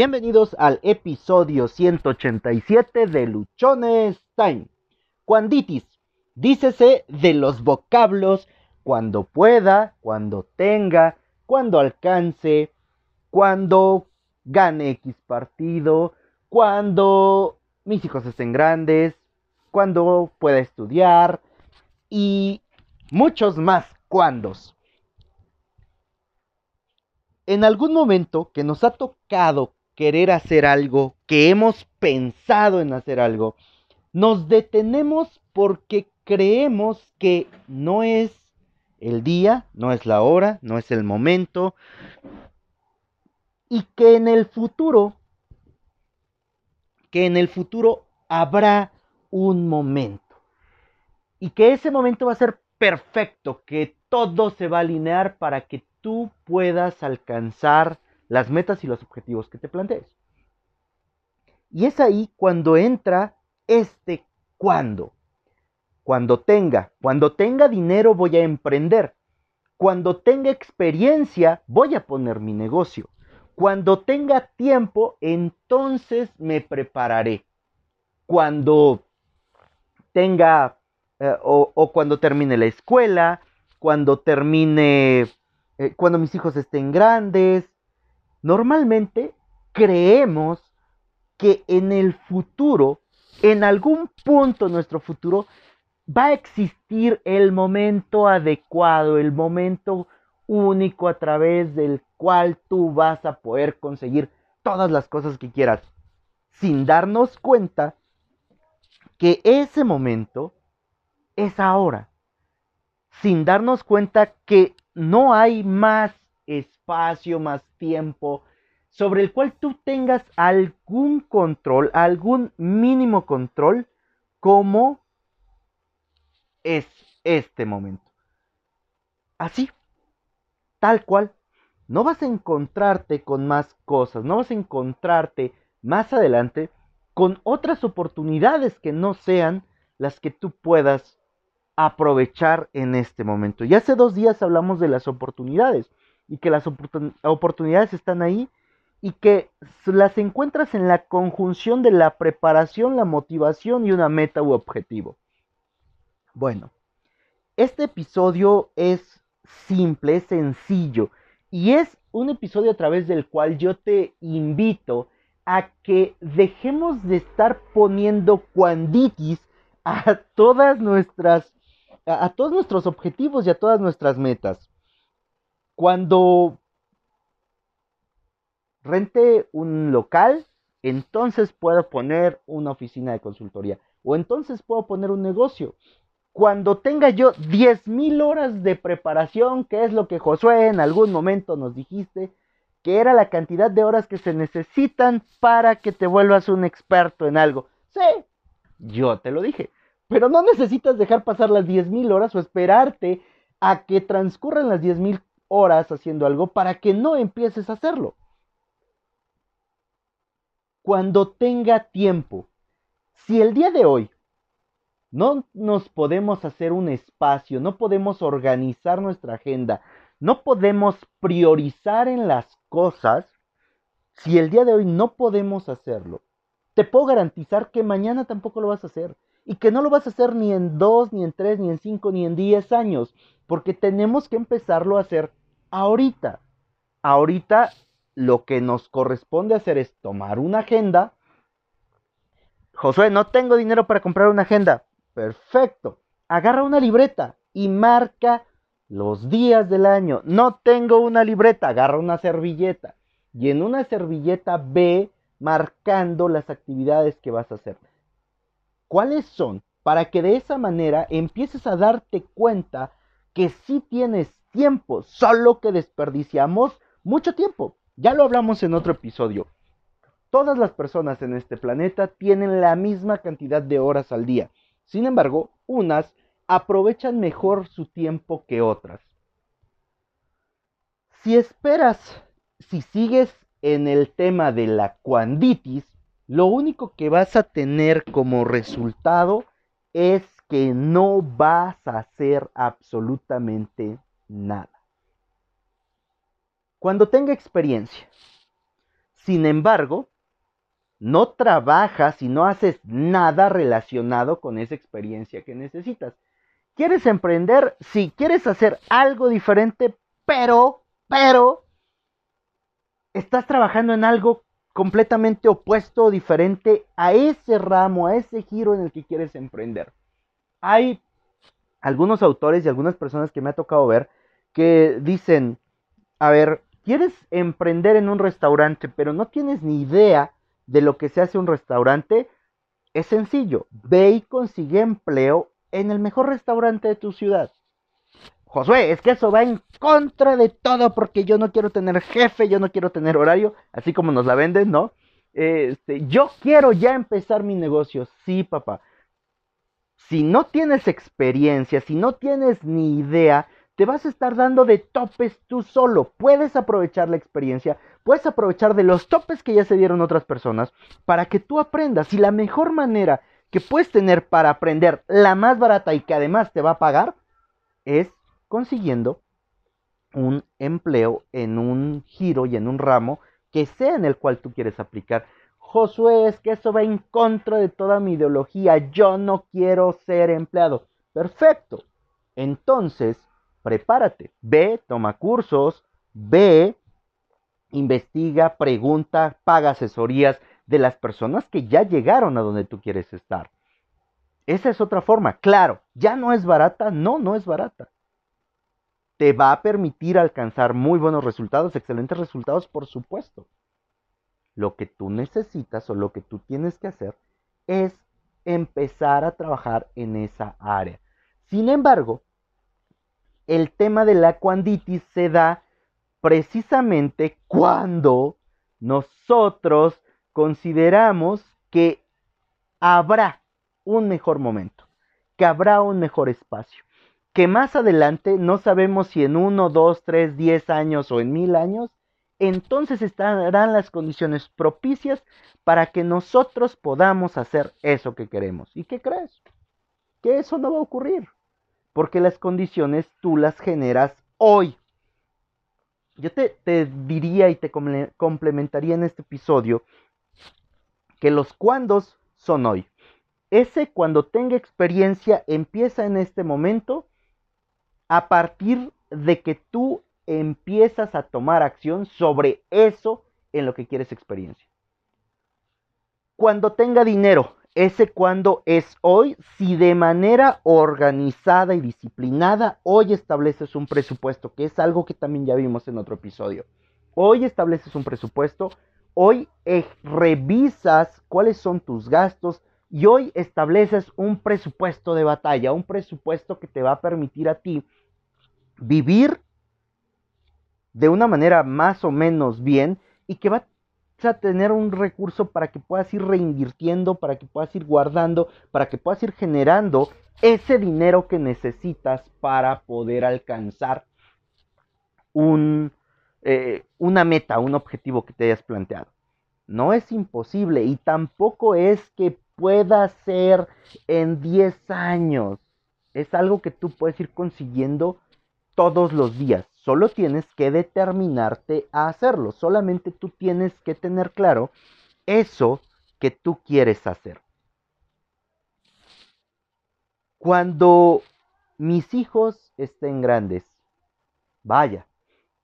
Bienvenidos al episodio 187 de Luchones Time. Cuanditis, dícese de los vocablos cuando pueda, cuando tenga, cuando alcance, cuando gane X partido, cuando mis hijos estén grandes, cuando pueda estudiar y muchos más cuandos. En algún momento que nos ha tocado querer hacer algo, que hemos pensado en hacer algo, nos detenemos porque creemos que no es el día, no es la hora, no es el momento, y que en el futuro, que en el futuro habrá un momento, y que ese momento va a ser perfecto, que todo se va a alinear para que tú puedas alcanzar las metas y los objetivos que te plantees. Y es ahí cuando entra este cuando. Cuando tenga, cuando tenga dinero voy a emprender. Cuando tenga experiencia voy a poner mi negocio. Cuando tenga tiempo, entonces me prepararé. Cuando tenga eh, o, cuando termine la escuela, cuando termine, eh, cuando mis hijos estén grandes, Normalmente creemos que en el futuro, en algún punto de nuestro futuro, va a existir el momento adecuado, el momento único a través del cual tú vas a poder conseguir todas las cosas que quieras, sin darnos cuenta que ese momento es ahora, sin darnos cuenta que no hay más espacio, más tiempo, sobre el cual tú tengas algún control, algún mínimo control, como es este momento. Así, tal cual. No vas a encontrarte con más cosas, no vas a encontrarte más adelante con otras oportunidades que no sean las que tú puedas aprovechar en este momento. Ya hace dos días hablamos de las oportunidades y que las oportunidades están ahí y que las encuentras en la conjunción de la preparación, la motivación y una meta u objetivo. Bueno, este episodio es simple, es sencillo y es un episodio a través del cual yo te invito a que dejemos de estar poniendo cuanditis a todas nuestras a todos nuestros objetivos y a todas nuestras metas. Cuando rente un local, entonces puedo poner una oficina de consultoría o entonces puedo poner un negocio. Cuando tenga yo 10.000 horas de preparación, que es lo que Josué en algún momento nos dijiste, que era la cantidad de horas que se necesitan para que te vuelvas un experto en algo. Sí, yo te lo dije. Pero no necesitas dejar pasar las 10.000 horas o esperarte a que transcurran las 10.000 horas haciendo algo para que no empieces a hacerlo. Cuando tenga tiempo, si el día de hoy no nos podemos hacer un espacio, no podemos organizar nuestra agenda, no podemos priorizar en las cosas, si el día de hoy no podemos hacerlo, te puedo garantizar que mañana tampoco lo vas a hacer y que no lo vas a hacer ni en dos, ni en tres, ni en cinco, ni en diez años, porque tenemos que empezarlo a hacer ahorita. Ahorita lo que nos corresponde hacer es tomar una agenda. Josué, no tengo dinero para comprar una agenda. Perfecto. Agarra una libreta y marca los días del año. No tengo una libreta, agarra una servilleta. Y en una servilleta ve marcando las actividades que vas a hacer. ¿Cuáles son? Para que de esa manera empieces a darte cuenta que sí tienes tiempo, solo que desperdiciamos mucho tiempo. Ya lo hablamos en otro episodio. Todas las personas en este planeta tienen la misma cantidad de horas al día. Sin embargo, unas aprovechan mejor su tiempo que otras. Si esperas, si sigues en el tema de la cuanditis, lo único que vas a tener como resultado es que no vas a hacer absolutamente nada. Cuando tenga experiencia, Sin embargo, no trabajas y no haces nada relacionado con esa experiencia que necesitas. ¿Quieres emprender? Sí, quieres hacer algo diferente, pero, pero, estás trabajando en algo completamente opuesto diferente a ese ramo, a ese giro en el que quieres emprender. Hay algunos autores y algunas personas que me ha tocado ver que dicen, a ver, quieres emprender en un restaurante, pero no tienes ni idea de lo que se hace un restaurante, es sencillo, ve y consigue empleo en el mejor restaurante de tu ciudad. Josué, es que eso va en contra de todo porque yo no quiero tener jefe, yo no quiero tener horario, así como nos la venden, ¿no? Este, yo quiero ya empezar mi negocio. Sí, papá. Si no tienes experiencia, si no tienes ni idea, te vas a estar dando de topes tú solo. Puedes aprovechar la experiencia, puedes aprovechar de los topes que ya se dieron otras personas para que tú aprendas. Y la mejor manera que puedes tener para aprender, la más barata y que además te va a pagar, es consiguiendo un empleo en un giro y en un ramo que sea en el cual tú quieres aplicar. Josué, es que eso va en contra de toda mi ideología. Yo no quiero ser empleado. Perfecto. Entonces, prepárate. Ve, toma cursos, ve, investiga, pregunta, paga asesorías de las personas que ya llegaron a donde tú quieres estar. Esa es otra forma. Claro, ya no es barata. No, no es barata. Te va a permitir alcanzar muy buenos resultados, excelentes resultados, por supuesto. Lo que tú necesitas o lo que tú tienes que hacer es empezar a trabajar en esa área. Sin embargo, el tema de la cuanditis se da precisamente cuando nosotros consideramos que habrá un mejor momento, que habrá un mejor espacio, que más adelante no sabemos si en uno, dos, tres, diez años o en mil años, entonces estarán las condiciones propicias para que nosotros podamos hacer eso que queremos. ¿Y qué crees? Que eso no va a ocurrir porque las condiciones tú las generas hoy. Yo te, diría y te complementaría en este episodio que los cuandos son hoy. Ese cuando tenga experiencia empieza en este momento a partir de que tú empiezas a tomar acción sobre eso en lo que quieres experiencia. Cuando tenga dinero, ese cuando es hoy, si de manera organizada y disciplinada, hoy estableces un presupuesto, que es algo que también ya vimos en otro episodio. Hoy estableces un presupuesto, hoy eh, revisas cuáles son tus gastos y hoy estableces un presupuesto de batalla, un presupuesto que te va a permitir a ti vivir de una manera más o menos bien y que va a tener un recurso para que puedas ir reinvirtiendo, para que puedas ir guardando, para que puedas ir generando ese dinero que necesitas para poder alcanzar un, eh, una meta, un objetivo que te hayas planteado. No es imposible y tampoco es que pueda ser en 10 años. Es algo que tú puedes ir consiguiendo todos los días. Solo tienes que determinarte a hacerlo. Solamente tú tienes que tener claro eso que tú quieres hacer. Cuando mis hijos estén grandes, vaya,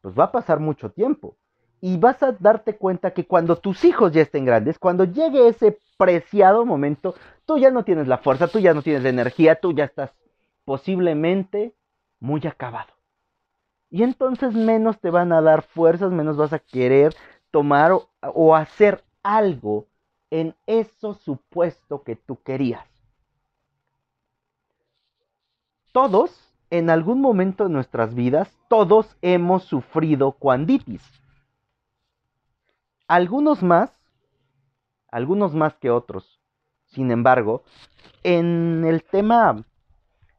pues va a pasar mucho tiempo. Y vas a darte cuenta que cuando tus hijos ya estén grandes, cuando llegue ese preciado momento, tú ya no tienes la fuerza, tú ya no tienes la energía, tú ya estás posiblemente muy acabado. Y entonces menos te van a dar fuerzas, menos vas a querer tomar o, hacer algo en eso supuesto que tú querías. Todos, en algún momento de nuestras vidas, todos hemos sufrido cuanditis. Algunos más, algunos más que otros. Sin embargo, en el tema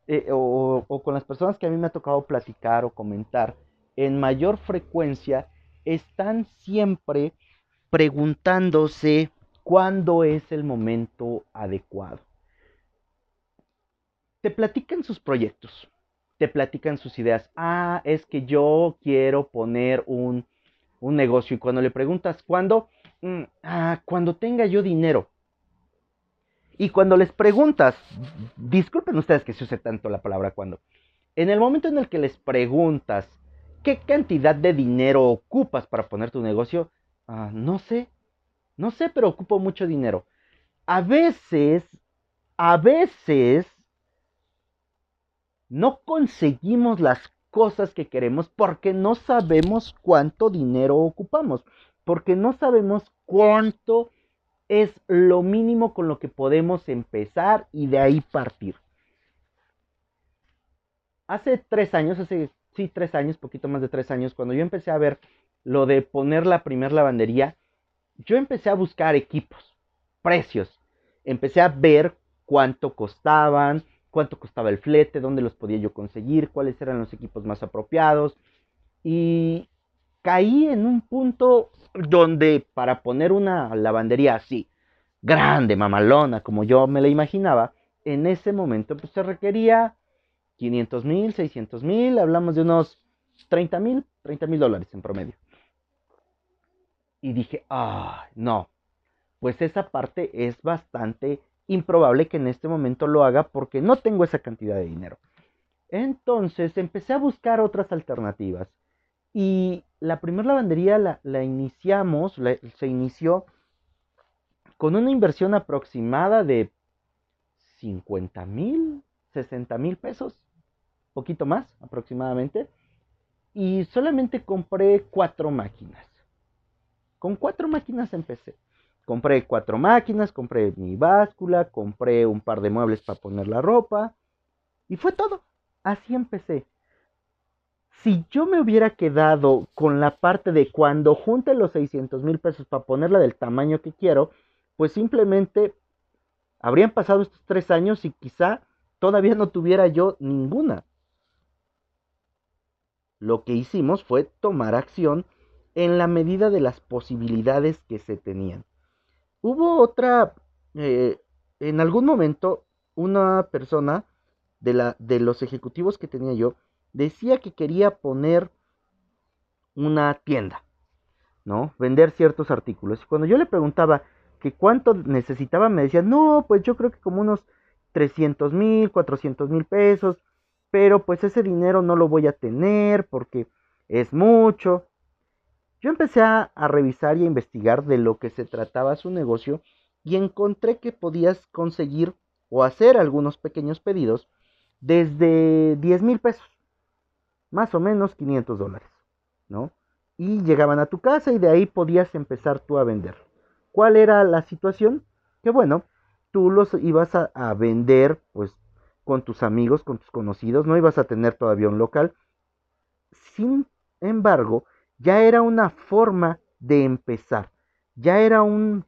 eh, o, con las personas que a mí me ha tocado platicar o comentar en mayor frecuencia, están siempre preguntándose cuándo es el momento adecuado. Te platican sus proyectos, te platican sus ideas. Ah, es que yo quiero poner un, un negocio y cuando le preguntas cuándo, mm, ah, cuando tenga yo dinero. Y cuando les preguntas, disculpen ustedes que se use tanto la palabra cuando, en el momento en el que les preguntas qué cantidad de dinero ocupas para poner tu negocio, ah, no sé, no sé, pero ocupo mucho dinero. A veces, a veces, no conseguimos las cosas que queremos porque no sabemos cuánto dinero ocupamos, porque no sabemos cuánto es lo mínimo con lo que podemos empezar y de ahí partir. Hace tres años, hace sí, tres años, poquito más de tres años, cuando yo empecé a ver lo de poner la primer lavandería, yo empecé a buscar equipos, precios. Empecé a ver cuánto costaban, cuánto costaba el flete, dónde los podía yo conseguir, cuáles eran los equipos más apropiados. Y caí en un punto donde para poner una lavandería así, grande, mamalona, como yo me la imaginaba, en ese momento pues se requería 500 mil, 600 mil, hablamos de unos 30 mil, 30 mil dólares en promedio. Y dije, ah, no, pues esa parte es bastante improbable que en este momento lo haga porque no tengo esa cantidad de dinero. Entonces empecé a buscar otras alternativas. Y la primera lavandería la, iniciamos, se inició con una inversión aproximada de 50 mil, 60 mil pesos, poquito más aproximadamente. Y solamente compré cuatro máquinas. Con cuatro máquinas empecé. Compré cuatro máquinas, compré mi báscula, compré un par de muebles para poner la ropa. Y fue todo. Así empecé. Si yo me hubiera quedado con la parte de cuando junte los 600 mil pesos para ponerla del tamaño que quiero, pues simplemente habrían pasado estos tres años y quizá todavía no tuviera yo ninguna. Lo que hicimos fue tomar acción en la medida de las posibilidades que se tenían. Hubo otra, eh, en algún momento, una persona de, la, de los ejecutivos que tenía yo decía que quería poner una tienda, ¿no? Vender ciertos artículos. Y cuando yo le preguntaba que cuánto necesitaba, me decía, no, pues yo creo que como unos 300 mil, 400 mil pesos, pero pues ese dinero no lo voy a tener porque es mucho. Yo empecé a, revisar y a investigar de lo que se trataba su negocio y encontré que podías conseguir o hacer algunos pequeños pedidos desde 10 mil pesos, más o menos 500 dólares, ¿no? Y llegaban a tu casa y de ahí podías empezar tú a vender. ¿Cuál era la situación? Que bueno, tú los ibas a, a vender pues con tus amigos, con tus conocidos, no ibas a tener todavía un local. Sin embargo, ya era una forma de empezar, ya era un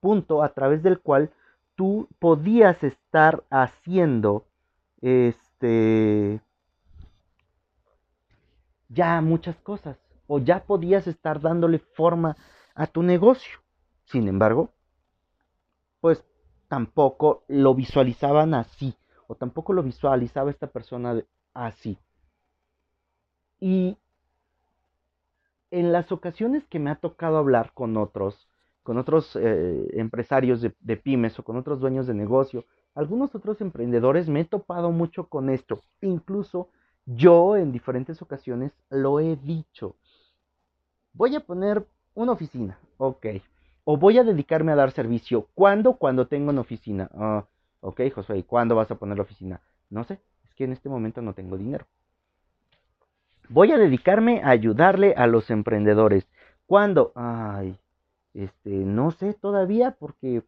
punto a través del cual tú podías estar haciendo este ya muchas cosas o ya podías estar dándole forma a tu negocio. Sin embargo, pues tampoco lo visualizaban así o tampoco lo visualizaba esta persona así. Y en las ocasiones que me ha tocado hablar con otros, con otros eh, empresarios de, de, pymes o con otros dueños de negocio, algunos otros emprendedores, me he topado mucho con esto. Incluso yo en diferentes ocasiones lo he dicho. Voy a poner una oficina, ok. O voy a dedicarme a dar servicio. ¿Cuándo? Cuando tengo una oficina. Ah, ok, Josué, ¿y cuándo vas a poner la oficina? No sé, es que en este momento no tengo dinero. Voy a dedicarme a ayudarle a los emprendedores. ¿Cuándo? Ay, este, no sé todavía porque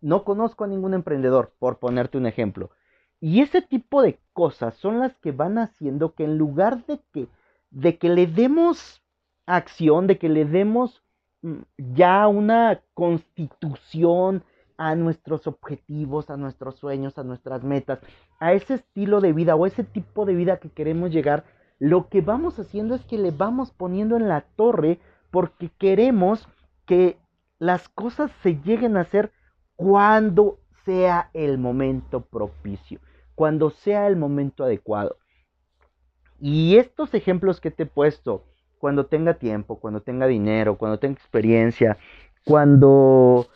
no conozco a ningún emprendedor, por ponerte un ejemplo. Y ese tipo de cosas son las que van haciendo que en lugar de que, de que le demos acción, de que le demos mm, ya una constitución a nuestros objetivos, a nuestros sueños, a nuestras metas, a ese estilo de vida o ese tipo de vida que queremos llegar, lo que vamos haciendo es que le vamos poniendo en la torre porque queremos que las cosas se lleguen a hacer cuando sea el momento propicio, cuando sea el momento adecuado. Y estos ejemplos que te he puesto, cuando tenga tiempo, cuando tenga dinero, cuando tenga experiencia, cuando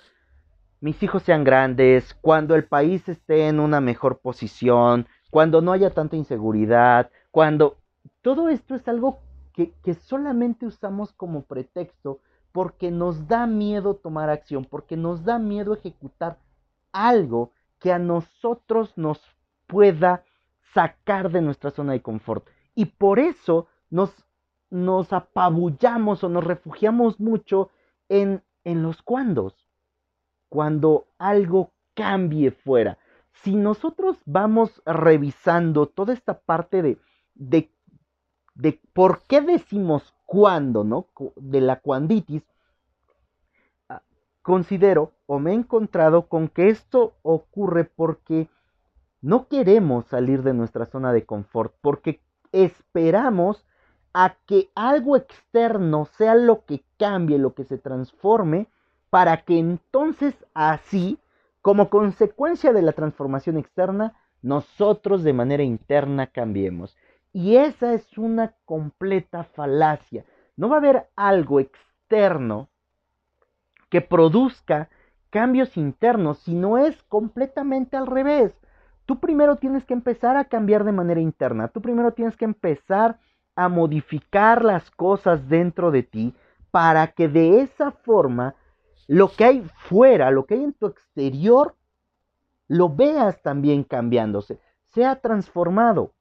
mis hijos sean grandes, cuando el país esté en una mejor posición, cuando no haya tanta inseguridad, cuando todo esto es algo que, solamente usamos como pretexto porque nos da miedo tomar acción, porque nos da miedo ejecutar algo que a nosotros nos pueda sacar de nuestra zona de confort. Y por eso nos, nos apabullamos o nos refugiamos mucho en, en los cuandos. Cuando algo cambie fuera. Si nosotros vamos revisando toda esta parte de, de, de por qué decimos cuándo, ¿no? De la cuanditis, considero o me he encontrado con que esto ocurre porque no queremos salir de nuestra zona de confort, porque esperamos a que algo externo sea lo que cambie, lo que se transforme, para que entonces así, como consecuencia de la transformación externa, nosotros de manera interna cambiemos. Y esa es una completa falacia. No va a haber algo externo que produzca cambios internos, sino es completamente al revés. Tú primero tienes que empezar a cambiar de manera interna, tú primero tienes que empezar a modificar las cosas dentro de ti para que de esa forma lo que hay fuera, lo que hay en tu exterior, lo veas también cambiándose, sea transformado.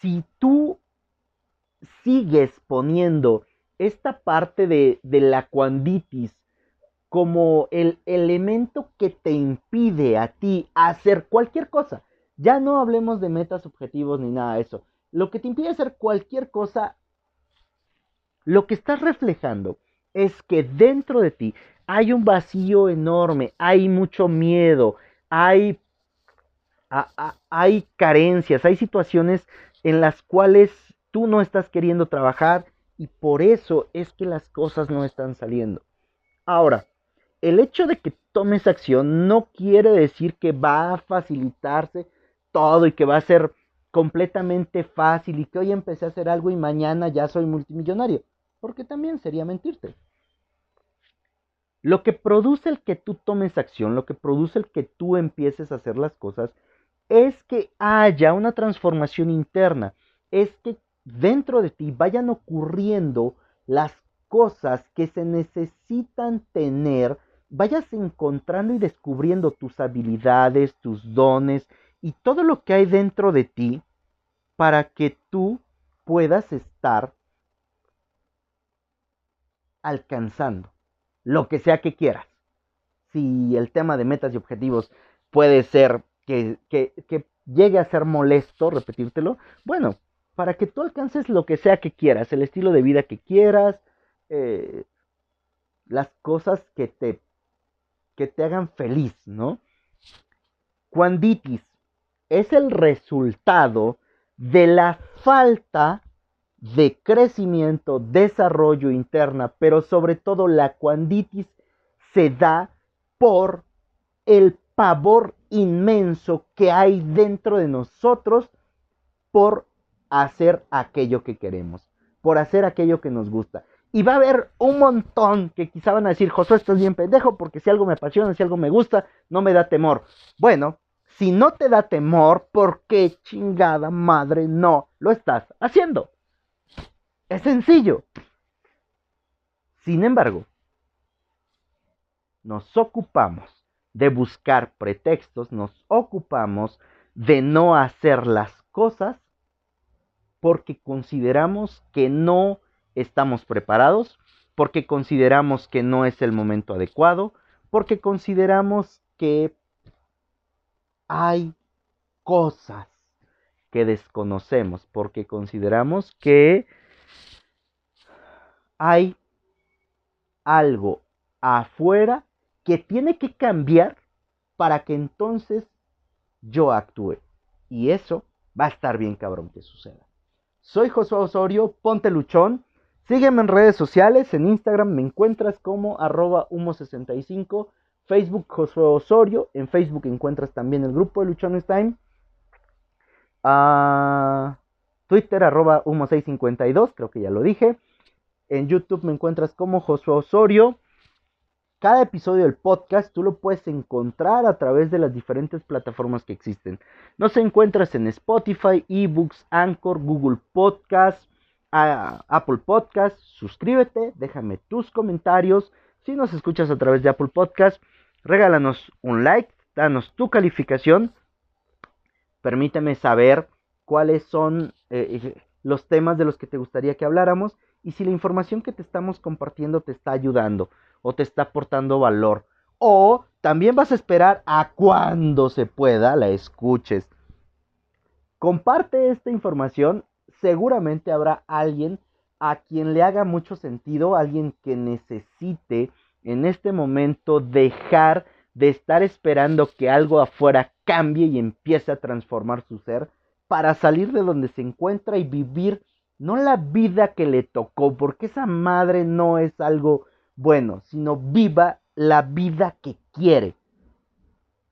Si tú sigues poniendo esta parte de, de la cuanditis como el elemento que te impide a ti hacer cualquier cosa. Ya no hablemos de metas, objetivos ni nada de eso. Lo que te impide hacer cualquier cosa, lo que estás reflejando es que dentro de ti hay un vacío enorme, hay mucho miedo, hay, hay carencias, hay situaciones en las cuales tú no estás queriendo trabajar y por eso es que las cosas no están saliendo. Ahora, el hecho de que tomes acción no quiere decir que va a facilitarse todo y que va a ser completamente fácil y que hoy empecé a hacer algo y mañana ya soy multimillonario, porque también sería mentirte. Lo que produce el que tú tomes acción, lo que produce el que tú empieces a hacer las cosas, es que haya una transformación interna, es que dentro de ti vayan ocurriendo las cosas que se necesitan tener vayas encontrando y descubriendo tus habilidades, tus dones y todo lo que hay dentro de ti para que tú puedas estar alcanzando lo que sea que quieras. Si el tema de metas y objetivos puede ser que, llegue a ser molesto repetírtelo, bueno, para que tú alcances lo que sea que quieras, el estilo de vida que quieras, eh, las cosas que te que te hagan feliz, ¿no? Cuanditis es el resultado de la falta de crecimiento, desarrollo interna, pero sobre todo la cuanditis se da por el pavor inmenso que hay dentro de nosotros por hacer aquello que queremos, por hacer aquello que nos gusta. Y va a haber un montón que quizá van a decir, Josué, estás bien pendejo, porque si algo me apasiona, si algo me gusta, no me da temor. Bueno, si no te da temor, ¿por qué chingada madre no lo estás haciendo? Es sencillo. Sin embargo, nos ocupamos de buscar pretextos, nos ocupamos de no hacer las cosas porque consideramos que no estamos preparados, porque consideramos que no es el momento adecuado, porque consideramos que hay cosas que desconocemos, porque consideramos que hay algo afuera que tiene que cambiar para que entonces yo actúe. Y eso va a estar bien cabrón que suceda. Soy Josué Osorio, ponte luchón. Sígueme en redes sociales, en Instagram me encuentras como arroba humo65, Facebook Josué Osorio, en Facebook encuentras también el grupo de Luchones Time. Ah, Twitter arroba humo652, creo que ya lo dije. En YouTube me encuentras como Josué Osorio. Cada episodio del podcast tú lo puedes encontrar a través de las diferentes plataformas que existen. Nos encuentras en Spotify, eBooks, Anchor, Google Podcast, Apple Podcast. Suscríbete, déjame tus comentarios. Si nos escuchas a través de Apple Podcast, regálanos un like, danos tu calificación. Permíteme saber cuáles son eh, los temas de los que te gustaría que habláramos y si la información que te estamos compartiendo te está ayudando o te está aportando valor. O también vas a esperar a cuando se pueda la escuches. Comparte esta información, seguramente habrá alguien a quien le haga mucho sentido, alguien que necesite en este momento dejar de estar esperando que algo afuera cambie y empiece a transformar su ser para salir de donde se encuentra y vivir no la vida que le tocó, porque esa madre no es algo bueno, sino viva la vida que quiere,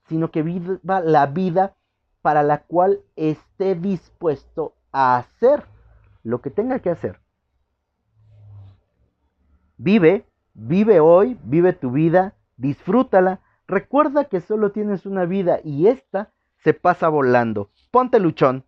sino que viva la vida para la cual esté dispuesto a hacer lo que tenga que hacer. Vive, vive hoy, vive tu vida, disfrútala, recuerda que solo tienes una vida y esta se pasa volando. Ponte luchón.